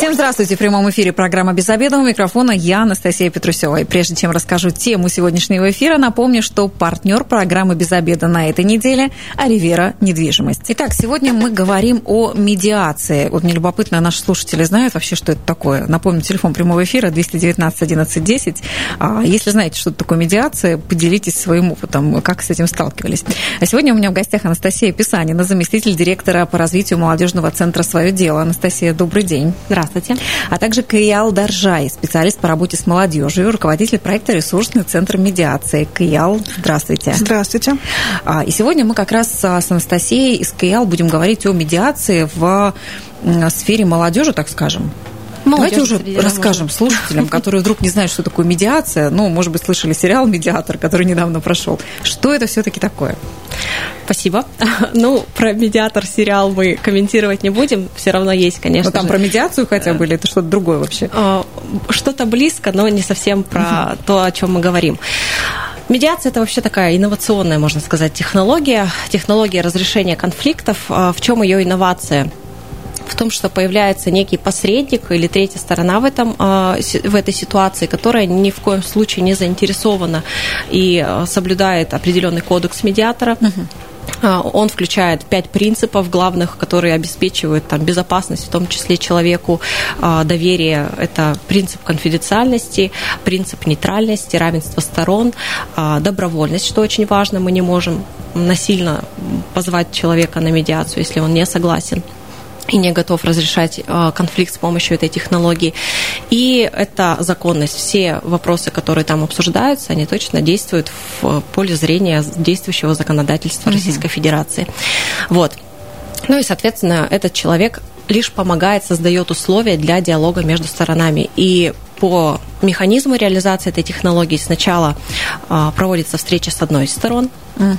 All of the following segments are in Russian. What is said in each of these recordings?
Всем здравствуйте. В прямом эфире программа «Без обеда». У микрофона я, Анастасия Петрусева. И прежде чем расскажу тему сегодняшнего эфира, напомню, что партнер программы «Без обеда» на этой неделе – Аривера недвижимость. Итак, сегодня мы говорим о медиации. Вот мне любопытно, наши слушатели знают вообще, что это такое. Напомню, телефон прямого эфира 219 11 10. Если знаете, что это такое медиация, поделитесь своим опытом, как с этим сталкивались. А сегодня у меня в гостях Анастасия Писанина, заместитель директора по развитию молодежного центра «Свое дело». Анастасия, добрый день. Здравствуйте. Здравствуйте. А также Каял Даржай, специалист по работе с молодежью, руководитель проекта «Ресурсный центр медиации». Каял, здравствуйте. Здравствуйте. А, и сегодня мы как раз с Анастасией из Каял будем говорить о медиации в сфере молодежи, так скажем. Молодежь Давайте уже расскажем слушателям, которые вдруг не знают, что такое медиация. Ну, может быть, слышали сериал «Медиатор», который недавно прошел. Что это все-таки такое? Спасибо. Ну, про медиатор сериал мы комментировать не будем. Все равно есть, конечно. Но там же. про медиацию хотя бы или это что-то другое вообще? А, что-то близко, но не совсем про то, о чем мы говорим. Медиация – это вообще такая инновационная, можно сказать, технология, технология разрешения конфликтов. А, в чем ее инновация? В том, что появляется некий посредник или третья сторона в, этом, а, в этой ситуации, которая ни в коем случае не заинтересована и а, соблюдает определенный кодекс медиатора. Он включает пять принципов главных, которые обеспечивают там, безопасность, в том числе человеку, доверие. Это принцип конфиденциальности, принцип нейтральности, равенство сторон, добровольность, что очень важно. Мы не можем насильно позвать человека на медиацию, если он не согласен и не готов разрешать э, конфликт с помощью этой технологии. И это законность. Все вопросы, которые там обсуждаются, они точно действуют в поле зрения действующего законодательства Российской Федерации. Вот. Ну и, соответственно, этот человек лишь помогает, создает условия для диалога между сторонами. И по механизму реализации этой технологии сначала э, проводится встреча с одной из сторон, угу.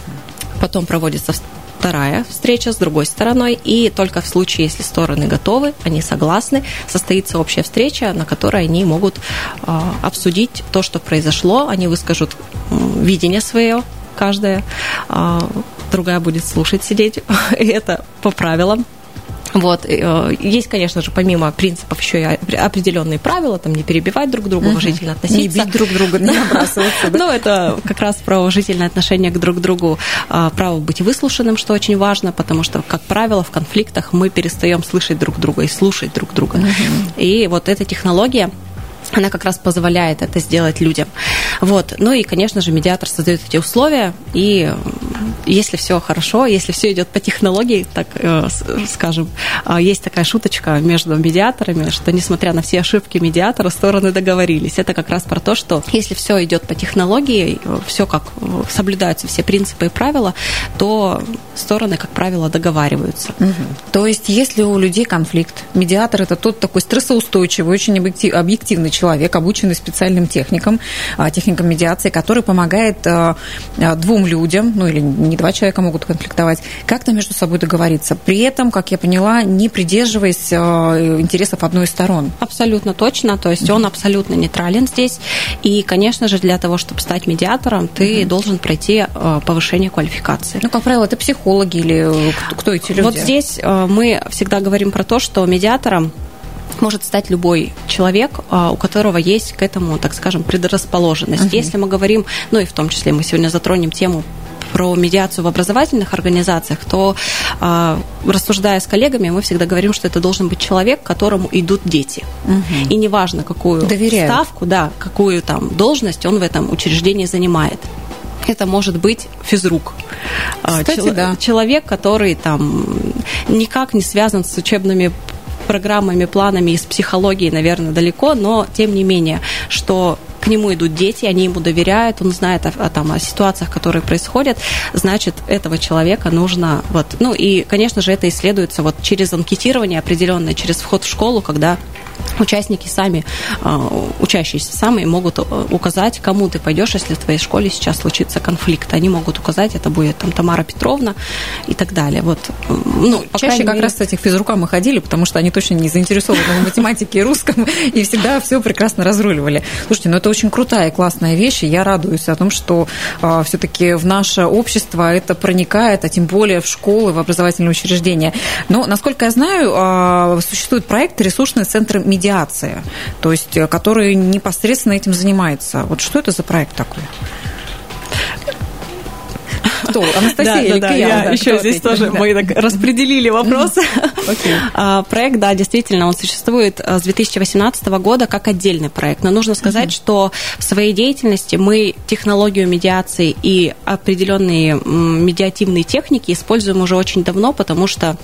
потом проводится вторая встреча с другой стороной, и только в случае, если стороны готовы, они согласны, состоится общая встреча, на которой они могут э, обсудить то, что произошло, они выскажут видение свое, каждая, другая будет слушать, сидеть, и это по правилам вот. Э, есть, конечно же, помимо принципов еще и определенные правила, там не перебивать друг друга, уважительно относиться. Не бить друг друга, не набрасываться. Ну, это как раз про уважительное отношение к друг другу, а, право быть выслушанным, что очень важно, потому что, как правило, в конфликтах мы перестаем слышать друг друга и слушать друг друга. И вот эта технология, она как раз позволяет это сделать людям. Вот. Ну и, конечно же, медиатор создает эти условия, и если все хорошо, если все идет по технологии, так э, скажем, а, есть такая шуточка между медиаторами, что несмотря на все ошибки медиатора, стороны договорились. Это как раз про то, что если все идет по технологии, все как э, соблюдаются все принципы и правила, то стороны, как правило, договариваются. Угу. То есть, если у людей конфликт, медиатор это тот такой стрессоустойчивый, очень объективный человек, обученный специальным техникам, а, техникам медиации, который помогает а, двум людям, ну или не два человека могут конфликтовать, как-то между собой договориться. При этом, как я поняла, не придерживаясь э, интересов одной из сторон. Абсолютно точно. То есть он абсолютно нейтрален здесь. И, конечно же, для того, чтобы стать медиатором, ты mm-hmm. должен пройти э, повышение квалификации. Ну, как правило, это психологи или кто эти люди? Вот здесь э, мы всегда говорим про то, что медиатором может стать любой человек, у которого есть к этому, так скажем, предрасположенность. Uh-huh. Если мы говорим, ну и в том числе мы сегодня затронем тему про медиацию в образовательных организациях, то а, рассуждая с коллегами, мы всегда говорим, что это должен быть человек, к которому идут дети. Угу. И неважно, какую Доверяют. ставку, да, какую там должность он в этом учреждении занимает это может быть физрук. А, Кстати, Чел- да. Человек, который там никак не связан с учебными программами, планами из психологии, наверное, далеко, но тем не менее, что к нему идут дети, они ему доверяют, он знает о, о, там, о ситуациях, которые происходят, значит, этого человека нужно... Вот, ну и, конечно же, это исследуется вот через анкетирование определенное, через вход в школу, когда участники сами, учащиеся сами могут указать, кому ты пойдешь, если в твоей школе сейчас случится конфликт. Они могут указать, это будет там Тамара Петровна и так далее. Вот, ну, Чаще как мере... раз, кстати, к физрукам мы ходили, потому что они точно не заинтересованы в математике и русском, и всегда все прекрасно разруливали. Слушайте, ну это очень крутая и классная вещь, и я радуюсь о том, что а, все-таки в наше общество это проникает, а тем более в школы, в образовательные учреждения. Но, насколько я знаю, а, существует проект «Ресурсный центр медиации», то есть, э, который непосредственно этим занимается. Вот что это за проект такой? Кто? Анастасия да, да, да, я да, еще здесь тоже да. мы так распределили вопросы. Okay. А, проект, да, действительно, он существует э, с 2018 года как отдельный проект. Но нужно сказать, uh-huh. что в своей деятельности мы технологию медиации и определенные медиативные техники используем уже очень давно, потому что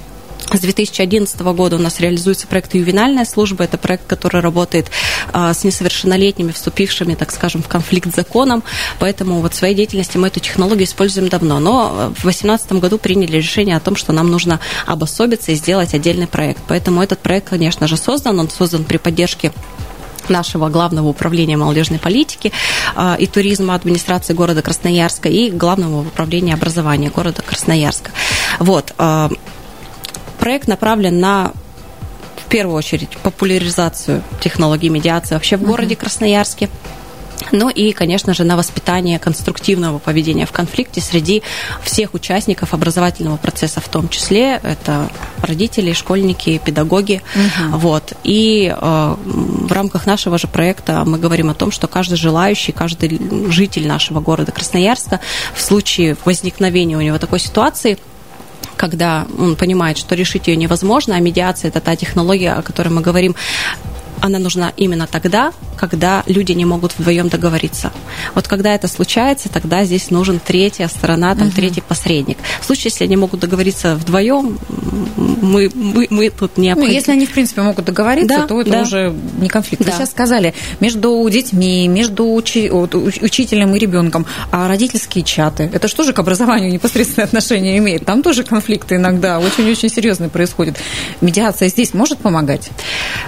с 2011 года у нас реализуется проект «Ювенальная служба». Это проект, который работает а, с несовершеннолетними, вступившими, так скажем, в конфликт с законом. Поэтому вот в своей деятельности мы эту технологию используем давно. Но в 2018 году приняли решение о том, что нам нужно обособиться и сделать отдельный проект. Поэтому этот проект, конечно же, создан. Он создан при поддержке нашего главного управления молодежной политики а, и туризма администрации города Красноярска и главного управления образования города Красноярска. Вот. Проект направлен на в первую очередь популяризацию технологий медиации вообще в городе uh-huh. Красноярске. Ну и, конечно же, на воспитание конструктивного поведения в конфликте среди всех участников образовательного процесса, в том числе это родители, школьники, педагоги. Угу. Вот. И э, в рамках нашего же проекта мы говорим о том, что каждый желающий, каждый житель нашего города Красноярска в случае возникновения у него такой ситуации – когда он понимает, что решить ее невозможно, а медиация это та технология, о которой мы говорим, она нужна именно тогда, когда люди не могут вдвоем договориться. Вот когда это случается, тогда здесь нужен третья сторона, там, угу. третий посредник. В случае, если они могут договориться вдвоем, мы, мы, мы тут не Ну, если они, в принципе, могут договориться, да, то это да. уже не конфликт. Да. Вы сейчас сказали, между детьми, между учи, учителем и ребенком, а родительские чаты, это что же к образованию непосредственное отношение имеет? Там тоже конфликты иногда очень-очень серьезные происходят. Медиация здесь может помогать?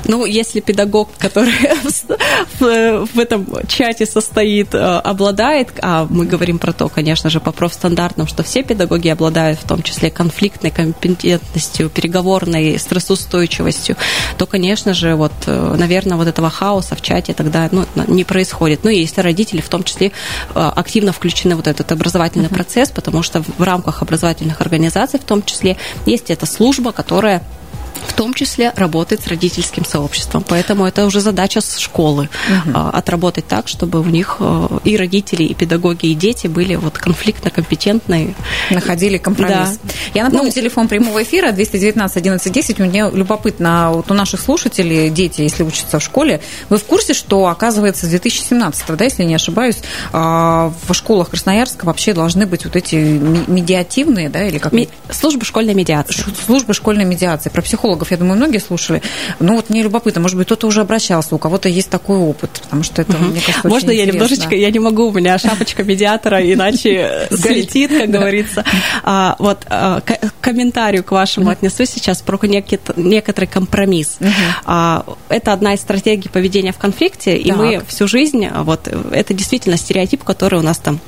Ну, если педагог, который в, в этом чате состоит, э, обладает, а мы говорим про то, конечно же, по профстандартам, что все педагоги обладают в том числе конфликтной компетентностью, переговорной стрессоустойчивостью, то, конечно же, вот, э, наверное, вот этого хаоса в чате тогда ну, не происходит. Ну и если родители в том числе э, активно включены в вот этот образовательный uh-huh. процесс, потому что в рамках образовательных организаций в том числе есть эта служба, которая в том числе работает с родительским сообществом. Поэтому это уже задача с школы угу. отработать так, чтобы у них э, и родители, и педагоги, и дети были вот конфликтно-компетентные. Находили компромисс. Да. Я напомню, ну, телефон прямого эфира 219 11 10. Мне любопытно, вот у наших слушателей, дети, если учатся в школе, вы в курсе, что, оказывается, с 2017, да, если не ошибаюсь, а, в школах Красноярска вообще должны быть вот эти медиативные, да, или как? Служба школьной медиации. Служба школьной медиации. Про психологов психологов, я думаю, многие слушали. Но вот мне любопытно, может быть, кто-то уже обращался, у кого-то есть такой опыт, потому что это, мне кажется, Можно я интересно. немножечко, я не могу, у меня шапочка медиатора, иначе слетит, как говорится. А, вот к комментарию к вашему отнесу сейчас про некоторый компромисс. А, это одна из стратегий поведения в конфликте, и мы всю жизнь, вот это действительно стереотип, который у нас там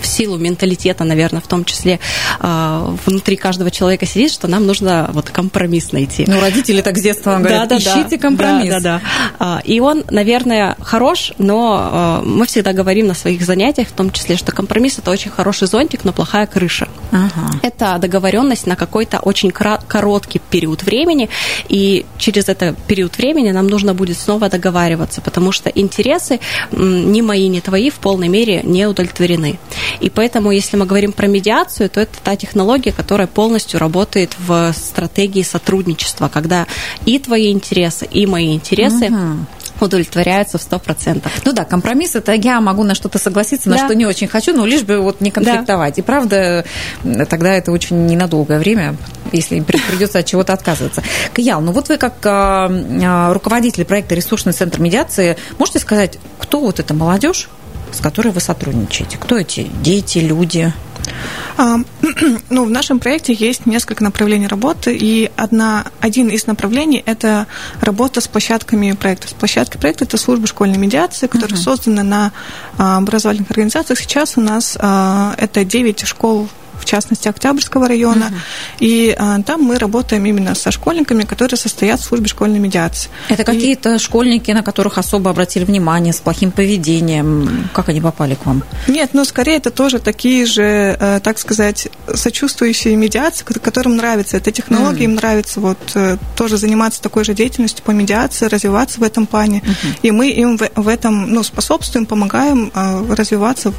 в силу менталитета, наверное, в том числе э, внутри каждого человека сидит, что нам нужно вот компромисс найти. Ну, родители так с детства вам говорят, да, да, ищите компромисс. Да, да, да. И он, наверное, хорош, но э, мы всегда говорим на своих занятиях, в том числе, что компромисс – это очень хороший зонтик, но плохая крыша. Ага. Это договоренность на какой-то очень короткий период времени, и через этот период времени нам нужно будет снова договариваться, потому что интересы ни мои, ни твои в полной мере не удовлетворены. И поэтому, если мы говорим про медиацию, то это та технология, которая полностью работает в стратегии сотрудничества, когда и твои интересы, и мои интересы угу удовлетворяются в 100%. Ну да, компромисс – это я могу на что-то согласиться, на да. что не очень хочу, но лишь бы вот не конфликтовать. Да. И правда, тогда это очень ненадолгое время, если придется от чего-то отказываться. Каял, ну вот вы как а, а, руководитель проекта «Ресурсный центр медиации» можете сказать, кто вот эта молодежь, с которой вы сотрудничаете? Кто эти дети, люди? А, ну, в нашем проекте есть несколько направлений работы, и одна, один из направлений – это работа с площадками проекта. С площадкой проекта – это служба школьной медиации, которая uh-huh. создана на а, образовательных организациях. Сейчас у нас а, это 9 школ в частности Октябрьского района. Угу. И а, там мы работаем именно со школьниками, которые состоят в службе школьной медиации. Это какие-то школьники, на которых особо обратили внимание, с плохим поведением? Как они попали к вам? Нет, ну скорее это тоже такие же, э, так сказать, сочувствующие медиации, которым нравится эта технология, mm. им нравится вот э, тоже заниматься такой же деятельностью по медиации, развиваться в этом плане. Uh-huh. И мы им в, в этом ну, способствуем, помогаем э, развиваться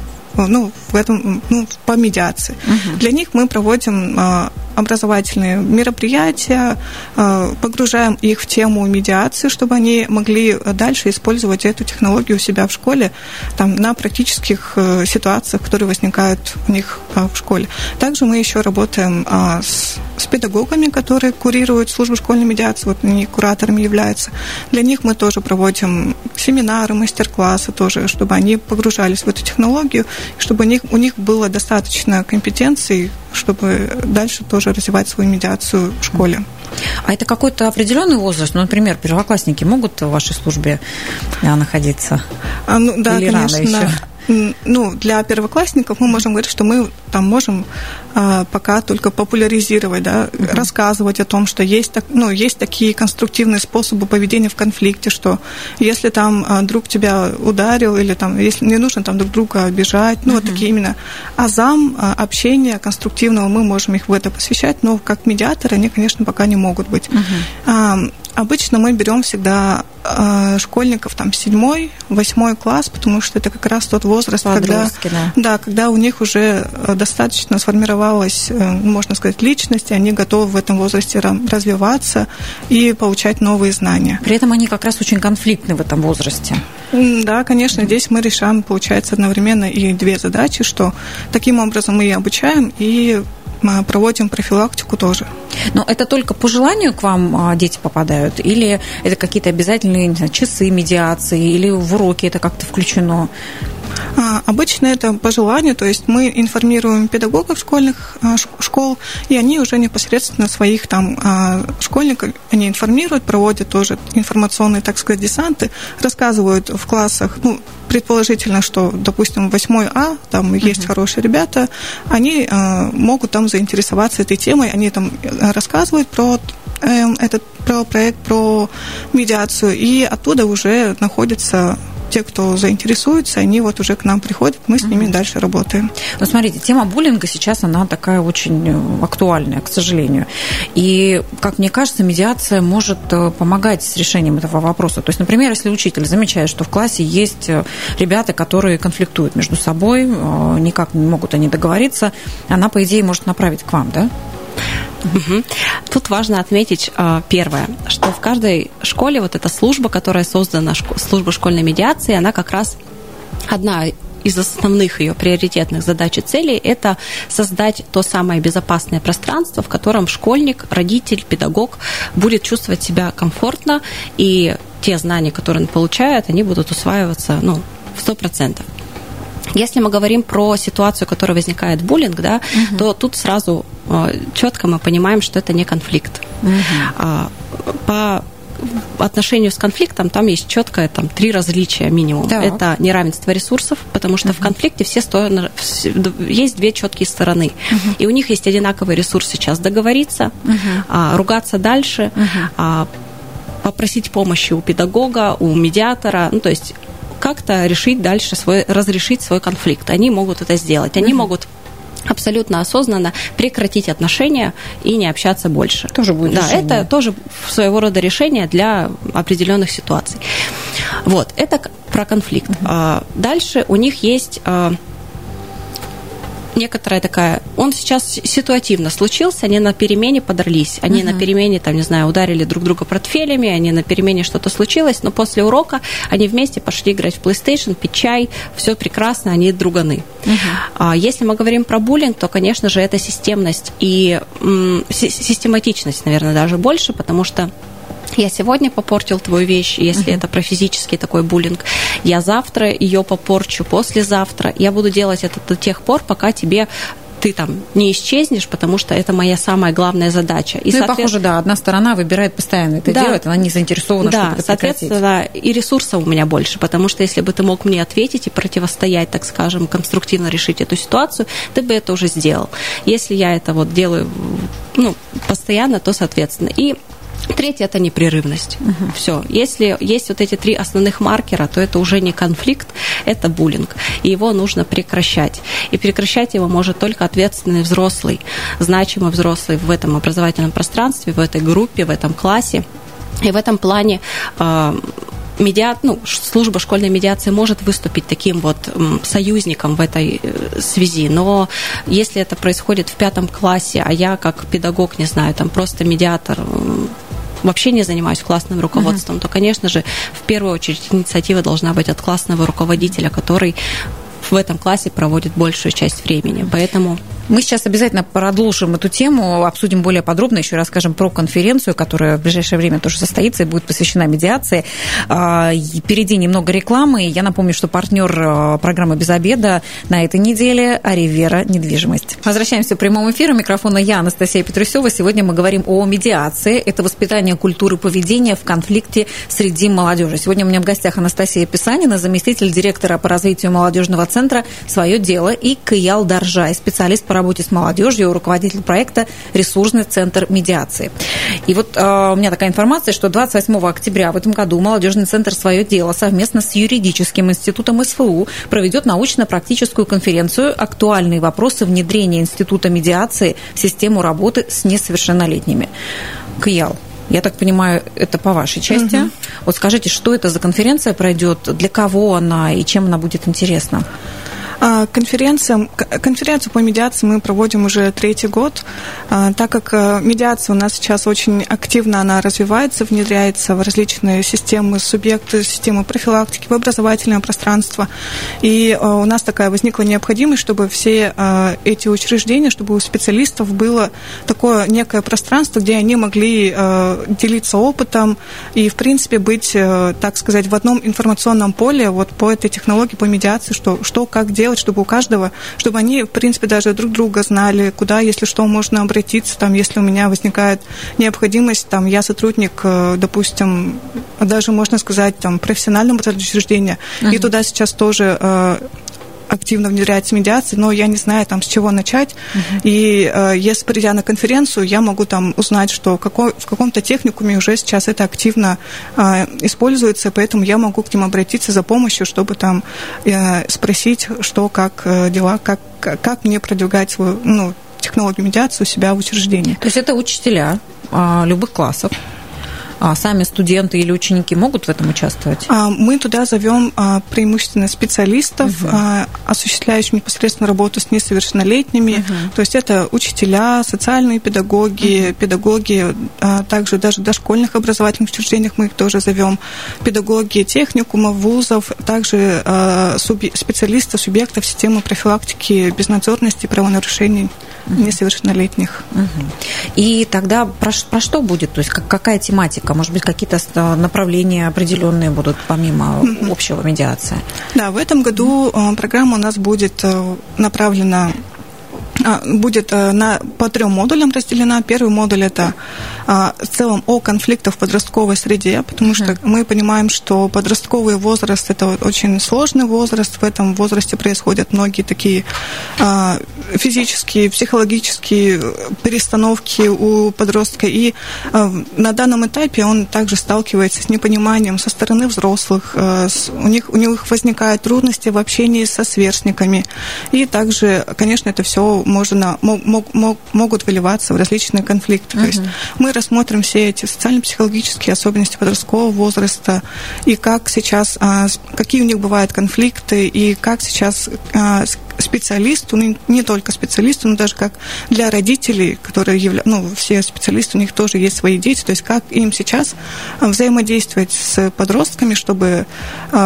ну, в этом, ну, по медиации. Угу. Для них мы проводим а, образовательные мероприятия, а, погружаем их в тему медиации, чтобы они могли дальше использовать эту технологию у себя в школе там, на практических э, ситуациях, которые возникают у них а, в школе. Также мы еще работаем с, с педагогами, которые курируют службу школьной медиации, вот они кураторами являются. Для них мы тоже проводим семинары, мастер-классы тоже, чтобы они погружались в эту технологию чтобы у них, у них было достаточно компетенций, чтобы дальше тоже развивать свою медиацию в школе. А это какой-то определенный возраст? Ну, например, первоклассники могут в вашей службе а, находиться? А, ну, да, Или конечно. Рано еще? ну, для первоклассников мы можем говорить, что мы там можем пока только популяризировать, да, uh-huh. рассказывать о том, что есть, так, ну, есть такие конструктивные способы поведения в конфликте, что если там а, друг тебя ударил или там, если не нужно там друг друга обижать, ну, uh-huh. вот такие именно азам, а, общения конструктивного, мы можем их в это посвящать, но как медиаторы они, конечно, пока не могут быть. А, обычно мы берем всегда а, школьников там седьмой, восьмой класс, потому что это как раз тот возраст, когда, да. да, когда у них уже э, достаточно сформировалась, э, можно сказать, личность, и они готовы в этом возрасте развиваться и получать новые знания. При этом они как раз очень конфликтны в этом возрасте. Да, конечно, здесь мы решаем, получается, одновременно и две задачи, что таким образом мы и обучаем, и мы проводим профилактику тоже. Но это только по желанию к вам а, дети попадают? Или это какие-то обязательные знаю, часы медиации? Или в уроки это как-то включено? А, обычно это по желанию, то есть мы информируем педагогов школьных а, школ, и они уже непосредственно своих там а, школьников, они информируют, проводят тоже информационные, так сказать, десанты, рассказывают в классах, ну, предположительно, что, допустим, 8 А, там uh-huh. есть хорошие ребята, они могут там заинтересоваться этой темой, они там рассказывают про эм, этот про проект, про медиацию, и оттуда уже находится те, кто заинтересуется, они вот уже к нам приходят, мы с ними угу. дальше работаем. Ну, смотрите, тема буллинга сейчас, она такая очень э, актуальная, к сожалению. И, как мне кажется, медиация может э, помогать с решением этого вопроса. То есть, например, если учитель замечает, что в классе есть э, ребята, которые конфликтуют между собой, никак не могут они договориться, она, по идее, может направить к вам, да? Угу. Тут важно отметить а, первое, что в каждой школе вот эта служба, которая создана, служба школьной медиации, она как раз одна из основных ее приоритетных задач и целей – это создать то самое безопасное пространство, в котором школьник, родитель, педагог будет чувствовать себя комфортно, и те знания, которые он получает, они будут усваиваться ну, в 100%. Если мы говорим про ситуацию, которая возникает буллинг, да, угу. то тут сразу э, четко мы понимаем, что это не конфликт. Угу. По отношению с конфликтом там есть четкое там три различия минимум. Так. Это неравенство ресурсов, потому что uh в конфликте все стороны есть две четкие стороны, uh и у них есть одинаковый ресурс сейчас договориться, uh а, ругаться дальше, uh а, попросить помощи у педагога, у медиатора, ну то есть как-то решить дальше свой, разрешить свой конфликт. Они могут это сделать. Они угу. могут абсолютно осознанно прекратить отношения и не общаться больше. Тоже будет Да, решение. это тоже своего рода решение для определенных ситуаций. Вот, это про конфликт. Угу. Дальше у них есть а, некоторая такая... Он сейчас ситуативно случился, они на перемене подрались, они uh-huh. на перемене, там, не знаю, ударили друг друга портфелями, они на перемене что-то случилось, но после урока они вместе пошли играть в PlayStation, пить чай, все прекрасно, они друганы. Uh-huh. А если мы говорим про буллинг, то, конечно же, это системность и м- систематичность, наверное, даже больше, потому что я сегодня попортил твою вещь, если uh-huh. это про физический такой буллинг, я завтра ее попорчу, послезавтра. Я буду делать это до тех пор, пока тебе ты там не исчезнешь, потому что это моя самая главная задача. И, ну, соответ... и похоже, да, одна сторона выбирает постоянно это да. делать, она не заинтересована, да, чтобы это соответственно, прекратить. и ресурсов у меня больше, потому что если бы ты мог мне ответить и противостоять, так скажем, конструктивно решить эту ситуацию, ты бы это уже сделал. Если я это вот делаю ну, постоянно, то соответственно. И Третье это непрерывность. Угу. Все. Если есть вот эти три основных маркера, то это уже не конфликт, это буллинг. И его нужно прекращать. И прекращать его может только ответственный взрослый, значимый взрослый в этом образовательном пространстве, в этой группе, в этом классе. И в этом плане э, медиа... ну, служба школьной медиации может выступить таким вот союзником в этой э, связи, но если это происходит в пятом классе, а я как педагог, не знаю, там просто медиатор вообще не занимаюсь классным руководством, uh-huh. то, конечно же, в первую очередь инициатива должна быть от классного руководителя, который в этом классе проводит большую часть времени. Поэтому мы сейчас обязательно продолжим эту тему, обсудим более подробно, еще расскажем про конференцию, которая в ближайшее время тоже состоится и будет посвящена медиации. А, впереди немного рекламы. Я напомню, что партнер а, программы «Без обеда» на этой неделе – Аривера недвижимость. Возвращаемся в прямом эфире. Микрофона я, Анастасия Петрусева. Сегодня мы говорим о медиации. Это воспитание культуры поведения в конфликте среди молодежи. Сегодня у меня в гостях Анастасия Писанина, заместитель директора по развитию молодежного центра «Свое дело» и Каял Даржай, специалист по работе с молодежью, руководитель проекта «Ресурсный центр медиации». И вот э, у меня такая информация, что 28 октября в этом году молодежный центр «Свое дело» совместно с юридическим институтом СФУ проведет научно-практическую конференцию «Актуальные вопросы внедрения института медиации в систему работы с несовершеннолетними». Киял, я так понимаю, это по вашей части. Угу. Вот скажите, что это за конференция пройдет, для кого она и чем она будет интересна? А, конференция, конференцию по медиации мы проводим уже третий год, а, так как э, медиация у нас сейчас очень активно она развивается, внедряется в различные системы, субъекты, системы профилактики, в образовательное пространство. И э, у нас такая возникла необходимость, чтобы все э, эти учреждения, чтобы у специалистов было такое некое пространство, где они могли делиться опытом и, в принципе, быть, так сказать, в одном информационном поле вот по этой технологии, по медиации, что, что как делать делать, чтобы у каждого, чтобы они, в принципе, даже друг друга знали, куда, если что, можно обратиться, там, если у меня возникает необходимость, там, я сотрудник, э, допустим, даже, можно сказать, там, профессионального учреждения, uh-huh. и туда сейчас тоже э, активно внедряется медиация, но я не знаю, там, с чего начать. Uh-huh. И э, если придя на конференцию, я могу там узнать, что какой, в каком-то техникуме уже сейчас это активно э, используется, поэтому я могу к ним обратиться за помощью, чтобы там э, спросить, что, как э, дела, как, как мне продвигать свою ну, технологию медиации у себя в учреждении. То есть это учителя э, любых классов? А сами студенты или ученики могут в этом участвовать? А, мы туда зовем а, преимущественно специалистов, угу. осуществляющих непосредственно работу с несовершеннолетними. Угу. То есть это учителя, социальные педагоги, угу. педагоги, также даже в дошкольных образовательных учреждениях мы их тоже зовем, педагоги техникумов, вузов, также специалисты субъектов системы профилактики безнадзорности и правонарушений угу. несовершеннолетних. Угу. И тогда про, про что будет? То есть какая тематика? Может быть, какие-то направления определенные будут помимо общего медиации? Да, в этом году угу. программа у нас будет э, направлена а, будет э, на, по трем модулям разделена. Первый модуль это а, в целом о конфликтах в подростковой среде, потому что мы понимаем, что подростковый возраст это очень сложный возраст. В этом возрасте происходят многие такие а, физические, психологические перестановки у подростка. И на данном этапе он также сталкивается с непониманием со стороны взрослых. у, них, у них возникают трудности в общении со сверстниками. И также, конечно, это все можно, мог, мог, могут выливаться в различные конфликты. Uh-huh. То есть мы рассмотрим все эти социально-психологические особенности подросткового возраста и как сейчас, а, какие у них бывают конфликты и как сейчас а, специалисту, ну, не только специалисту, но даже как для родителей, которые являются, ну, все специалисты, у них тоже есть свои дети, то есть как им сейчас взаимодействовать с подростками, чтобы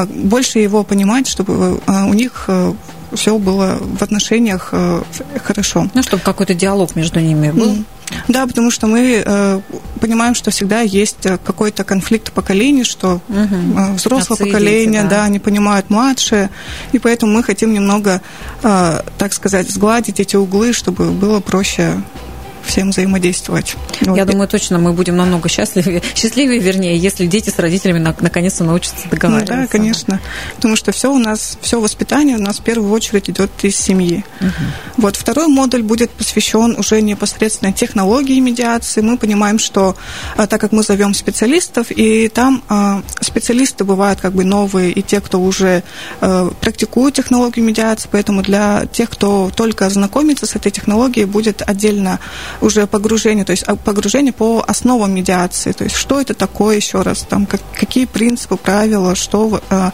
больше его понимать, чтобы у них все было в отношениях э, хорошо. Ну, чтобы какой-то диалог между ними был. Да, потому что мы э, понимаем, что всегда есть э, какой-то конфликт поколений, что угу. взрослое Отцы поколение, дети, да. да, не понимают младшие, и поэтому мы хотим немного, э, так сказать, сгладить эти углы, чтобы было проще всем взаимодействовать. Вот. Я думаю, точно мы будем намного счастливее, счастливее, вернее, если дети с родителями наконец-то научатся договариваться. Ну, да, конечно. Потому что все у нас, все воспитание у нас в первую очередь идет из семьи. Угу. Вот второй модуль будет посвящен уже непосредственно технологии медиации. Мы понимаем, что а, так как мы зовем специалистов, и там а, специалисты бывают как бы новые, и те, кто уже а, практикует технологию медиации, поэтому для тех, кто только знакомится с этой технологией, будет отдельно уже погружение, то есть а, погружение по основам медиации, то есть что это такое еще раз, там как, какие принципы, правила, что, э,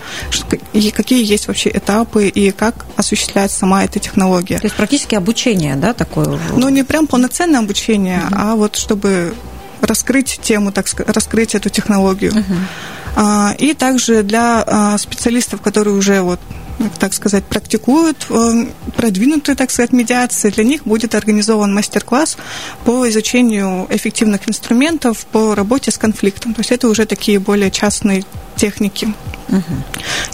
и какие есть вообще этапы и как осуществляется сама эта технология. То есть практически обучение, да, такое? Ну не прям полноценное обучение, угу. а вот чтобы раскрыть тему, так сказать, раскрыть эту технологию. Угу. И также для а, специалистов, которые уже вот так сказать, практикуют э, продвинутые, так сказать, медиации, для них будет организован мастер-класс по изучению эффективных инструментов по работе с конфликтом. То есть это уже такие более частные техники.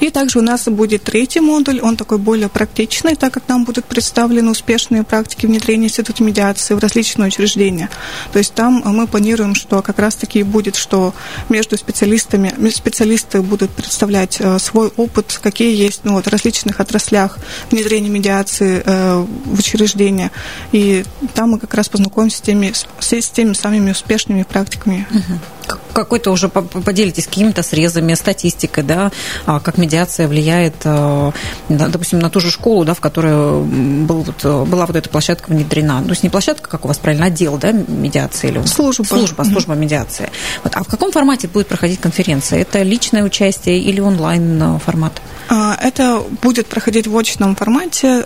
И также у нас будет третий модуль, он такой более практичный, так как нам будут представлены успешные практики внедрения института медиации в различные учреждения. То есть там мы планируем, что как раз-таки будет, что между специалистами, специалисты будут представлять э, свой опыт, какие есть ну, вот, в различных отраслях внедрения медиации э, в учреждения. И там мы как раз познакомимся с теми, с, с теми самыми успешными практиками. Угу какой-то уже поделитесь какими-то срезами, статистикой, да, а как медиация влияет, э, допустим, на ту же школу, да, в которой был, вот, была вот эта площадка внедрена. То есть не площадка, как у вас правильно, отдел, да, медиации или служба, служба, служба медиации. Вот. А в каком формате будет проходить конференция? Это личное участие или онлайн э, формат? А, это будет проходить в очном формате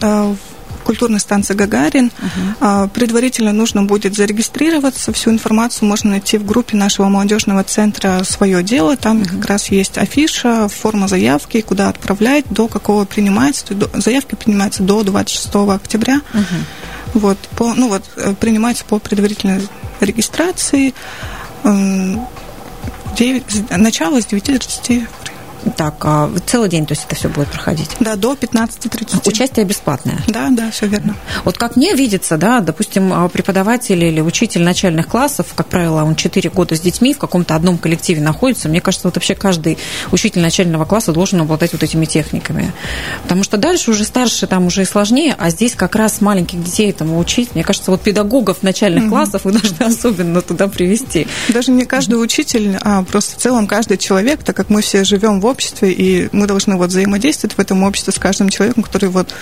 культурной станции Гагарин. Угу. Предварительно нужно будет зарегистрироваться. Всю информацию можно найти в группе нашего молодежного центра «Свое дело». Там угу. как раз есть афиша, форма заявки, куда отправлять, до какого принимается. Заявки принимаются до 26 октября. Угу. Вот, по, ну вот, э, принимается по предварительной регистрации. 9, начало с 9.30 так, а целый день, то есть это все будет проходить? Да, до 15.30. Участие бесплатное? Да, да, все верно. Вот как мне видится, да, допустим, а, преподаватель или учитель начальных классов, как правило, он 4 года с детьми в каком-то одном коллективе находится, мне кажется, вот вообще каждый учитель начального класса должен обладать вот этими техниками. Потому что дальше уже старше, там уже и сложнее, а здесь как раз маленьких детей этому учить. Мне кажется, вот педагогов начальных mm-hmm. классов вы должны особенно туда привести. Даже не каждый учитель, а просто в целом каждый человек, так как мы все живем в обществе, и мы должны вот взаимодействовать в этом обществе с каждым человеком, который вот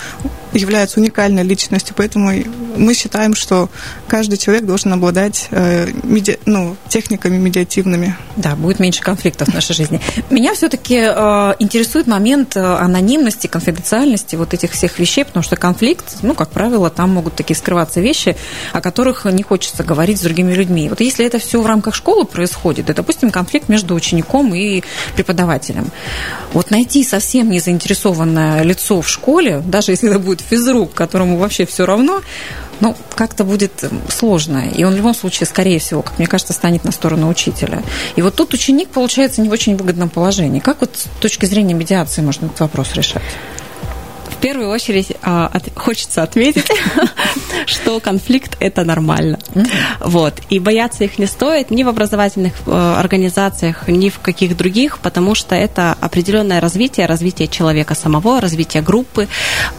является уникальной личностью. Поэтому мы считаем, что каждый человек должен обладать э, меди... ну, техниками медиативными. Да, будет меньше конфликтов в нашей жизни. Меня все-таки э, интересует момент э, анонимности, конфиденциальности вот этих всех вещей, потому что конфликт, ну, как правило, там могут такие скрываться вещи, о которых не хочется говорить с другими людьми. Вот если это все в рамках школы происходит, да, допустим, конфликт между учеником и преподавателем, вот найти совсем не заинтересованное лицо в школе, даже если это будет физрук, которому вообще все равно, ну, как-то будет сложно. И он в любом случае, скорее всего, как мне кажется, станет на сторону учителя. И вот тут ученик, получается, не в очень выгодном положении. Как вот с точки зрения медиации можно этот вопрос решать? В первую очередь а, хочется отметить, что конфликт это нормально. Вот. И бояться их не стоит ни в образовательных э, организациях, ни в каких других, потому что это определенное развитие, развитие человека самого, развитие группы,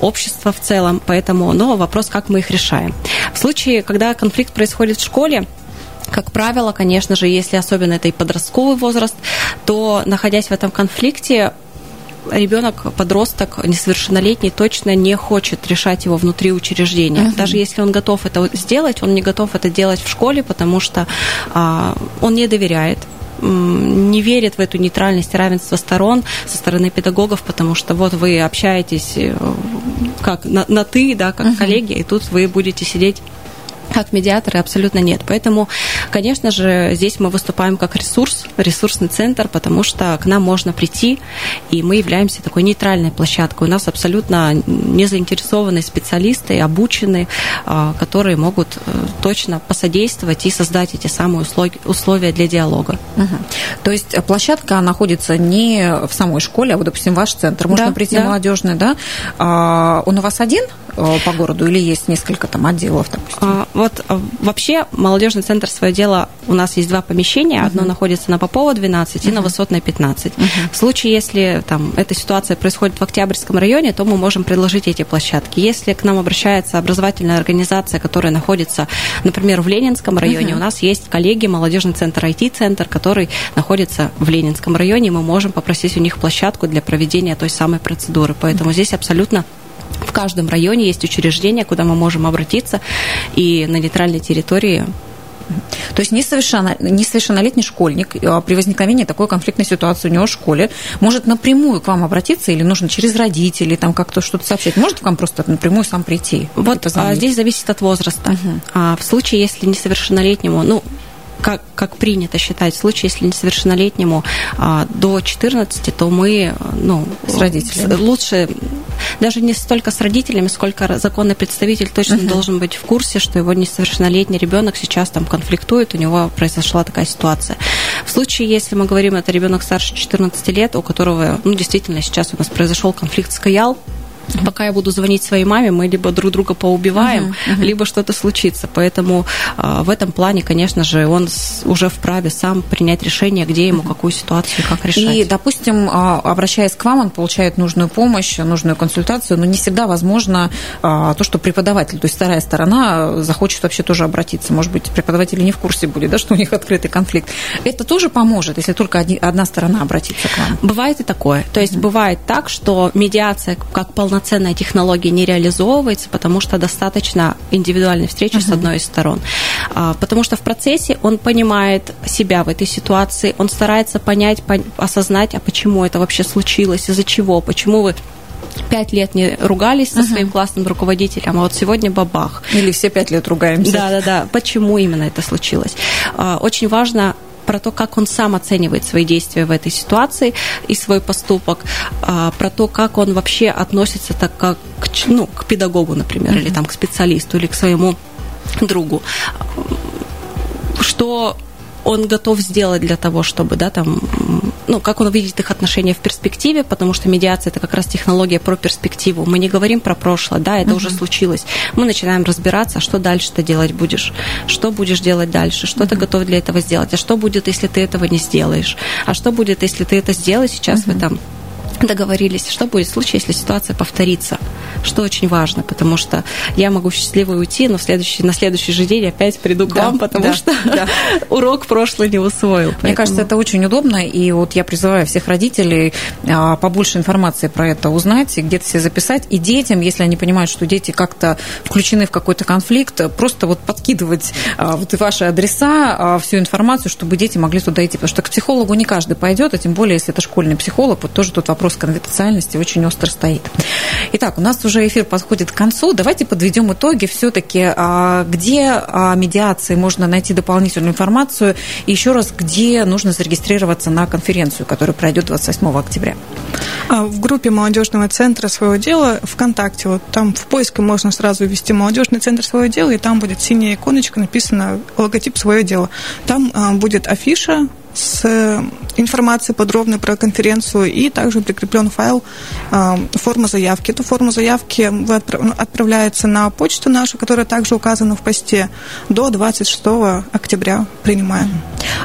общества в целом. Поэтому, но вопрос, как мы их решаем. В случае, когда конфликт происходит в школе, как правило, конечно же, если особенно это и подростковый возраст, то, находясь в этом конфликте, ребенок, подросток, несовершеннолетний, точно не хочет решать его внутри учреждения. Uh-huh. Даже если он готов это сделать, он не готов это делать в школе, потому что а, он не доверяет не верит в эту нейтральность и равенство сторон со стороны педагогов, потому что вот вы общаетесь э, как на, на ты, да, как uh-huh. коллеги, и тут вы будете сидеть как медиаторы абсолютно нет. Поэтому, конечно же, здесь мы выступаем как ресурс, ресурсный центр, потому что к нам можно прийти, и мы являемся такой нейтральной площадкой. У нас абсолютно не заинтересованные специалисты, обученные, а, которые могут э, точно посодействовать и создать эти самые условия для диалога. Угу. То есть площадка находится не в самой школе, а вот, допустим, ваш центр. Можно да, прийти да. молодежный, да? А, он у вас один э, по городу или есть несколько там отделов, допустим? Вот а, вообще молодежный центр свое дело, у нас есть два помещения, одно uh-huh. находится на Попова 12 uh-huh. и на Высотной 15. Uh-huh. В случае, если там эта ситуация происходит в Октябрьском районе, то мы можем предложить эти площадки. Если к нам обращается образовательная организация, которая находится, например, в Ленинском районе, uh-huh. у нас есть коллеги, молодежный центр IT-центр, который находится в Ленинском районе, мы можем попросить у них площадку для проведения той самой процедуры. Поэтому uh-huh. здесь абсолютно в каждом районе есть учреждение, куда мы можем обратиться, и на нейтральной территории то есть несовершенно, несовершеннолетний школьник а, при возникновении такой конфликтной ситуации у него в школе может напрямую к вам обратиться или нужно через родителей там как-то что-то сообщать? Может к вам просто напрямую сам прийти? Вот а, здесь зависит от возраста. Угу. А, в случае, если несовершеннолетнему, ну, как, как принято считать, в случае, если несовершеннолетнему а, до 14, то мы ну, с родителями. лучше даже не столько с родителями, сколько законный представитель точно uh-huh. должен быть в курсе, что его несовершеннолетний ребенок сейчас там конфликтует, у него произошла такая ситуация. В случае, если мы говорим, это ребенок старше 14 лет, у которого ну, действительно сейчас у нас произошел конфликт с Каял, пока я буду звонить своей маме, мы либо друг друга поубиваем, uh-huh, uh-huh. либо что-то случится. Поэтому э, в этом плане, конечно же, он с, уже вправе сам принять решение, где ему uh-huh. какую ситуацию, как решать. И, допустим, а, обращаясь к вам, он получает нужную помощь, нужную консультацию, но не всегда возможно э, то, что преподаватель, то есть вторая сторона захочет вообще тоже обратиться. Может быть, преподаватель не в курсе будет, да, что у них открытый конфликт. Это тоже поможет, если только одна сторона обратится к вам. Бывает и такое. То есть uh-huh. бывает так, что медиация как полноценная полноценная технология не реализовывается, потому что достаточно индивидуальной встречи uh-huh. с одной из сторон. А, потому что в процессе он понимает себя в этой ситуации, он старается понять, осознать, а почему это вообще случилось, из-за чего, почему вы пять лет не ругались со своим uh-huh. классным руководителем, а вот сегодня бабах. Или все пять лет ругаемся. Да, да, да. Почему именно это случилось? А, очень важно про то, как он сам оценивает свои действия в этой ситуации и свой поступок, а, про то, как он вообще относится так как к, ну, к педагогу, например, mm-hmm. или там к специалисту, или к своему другу. Что он готов сделать для того, чтобы, да, там, ну, как он видит их отношения в перспективе, потому что медиация это как раз технология про перспективу. Мы не говорим про прошлое, да, это uh-huh. уже случилось. Мы начинаем разбираться, что дальше ты делать будешь, что будешь делать дальше, что uh-huh. ты готов для этого сделать, а что будет, если ты этого не сделаешь, а что будет, если ты это сделаешь сейчас uh-huh. в этом договорились, что будет в случае, если ситуация повторится, что очень важно, потому что я могу счастливо уйти, но в следующий, на следующий же день опять приду к да, вам, потому да, что да. урок прошлый не усвоил. Поэтому... Мне кажется, это очень удобно, и вот я призываю всех родителей а, побольше информации про это узнать, где-то себе записать, и детям, если они понимают, что дети как-то включены в какой-то конфликт, просто вот подкидывать а, вот ваши адреса, а, всю информацию, чтобы дети могли туда идти, потому что к психологу не каждый пойдет, а тем более, если это школьный психолог, вот тоже тут вопрос вопрос конфиденциальности очень остро стоит. Итак, у нас уже эфир подходит к концу. Давайте подведем итоги все-таки, а, где о медиации можно найти дополнительную информацию, и еще раз, где нужно зарегистрироваться на конференцию, которая пройдет 28 октября. А, в группе молодежного центра своего дела ВКонтакте, вот там в поиске можно сразу ввести молодежный центр своего дела, и там будет синяя иконочка, написано логотип свое дело. Там а, будет афиша с э, информацией подробной про конференцию и также прикреплен файл э, форма заявки. Эту форму заявки ну, отправляется на почту нашу, которая также указана в посте. До 26 октября принимаем.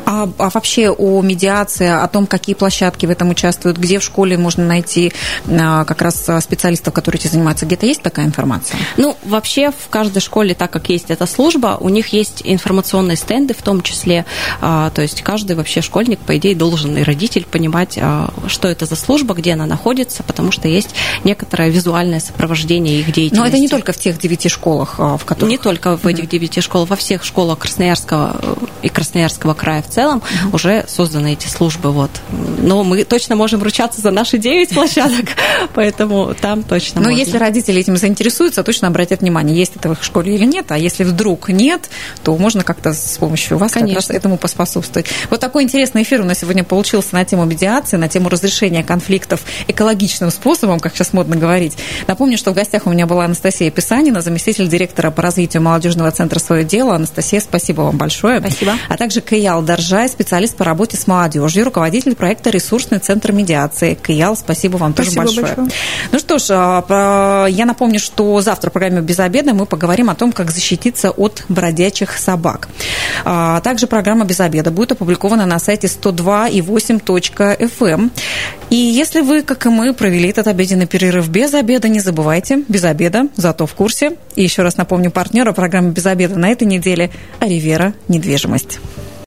А, а вообще о медиации, о том, какие площадки в этом участвуют, где в школе можно найти а, как раз специалистов, которые этим занимаются, где-то есть такая информация? Ну, вообще в каждой школе, так как есть эта служба, у них есть информационные стенды в том числе, а, то есть каждый вообще школьник, по идее, должен и родитель понимать, что это за служба, где она находится, потому что есть некоторое визуальное сопровождение их деятельности. Но это не только в тех девяти школах, в которых... Не только в этих девяти школах, во всех школах Красноярского и Красноярского края в целом mm-hmm. уже созданы эти службы. Вот. Но мы точно можем ручаться за наши девять площадок, поэтому там точно Но можно. если родители этим заинтересуются, точно обратят внимание, есть это в их школе или нет. А если вдруг нет, то можно как-то с помощью вас Конечно. как раз этому поспособствовать. Вот такой интересный эфир у нас сегодня получился на тему медиации, на тему разрешения конфликтов экологичным способом, как сейчас модно говорить. Напомню, что в гостях у меня была Анастасия Писанина, заместитель директора по развитию молодежного центра «Свое дело». Анастасия, спасибо вам большое. Спасибо. А также Каял Доржай, специалист по работе с молодежью, руководитель проекта «Ресурсный центр медиации». Каял, спасибо вам спасибо тоже большое. большое. Ну что ж, а, я напомню, что завтра в программе «Без обеда» мы поговорим о том, как защититься от бродячих собак. А, также программа «Без обеда» будет опубликована на сайте 102,8.fm. Эм. И если вы, как и мы, провели этот обеденный перерыв без обеда, не забывайте, без обеда, зато в курсе. И еще раз напомню партнера программы «Без обеда» на этой неделе – Аривера недвижимость.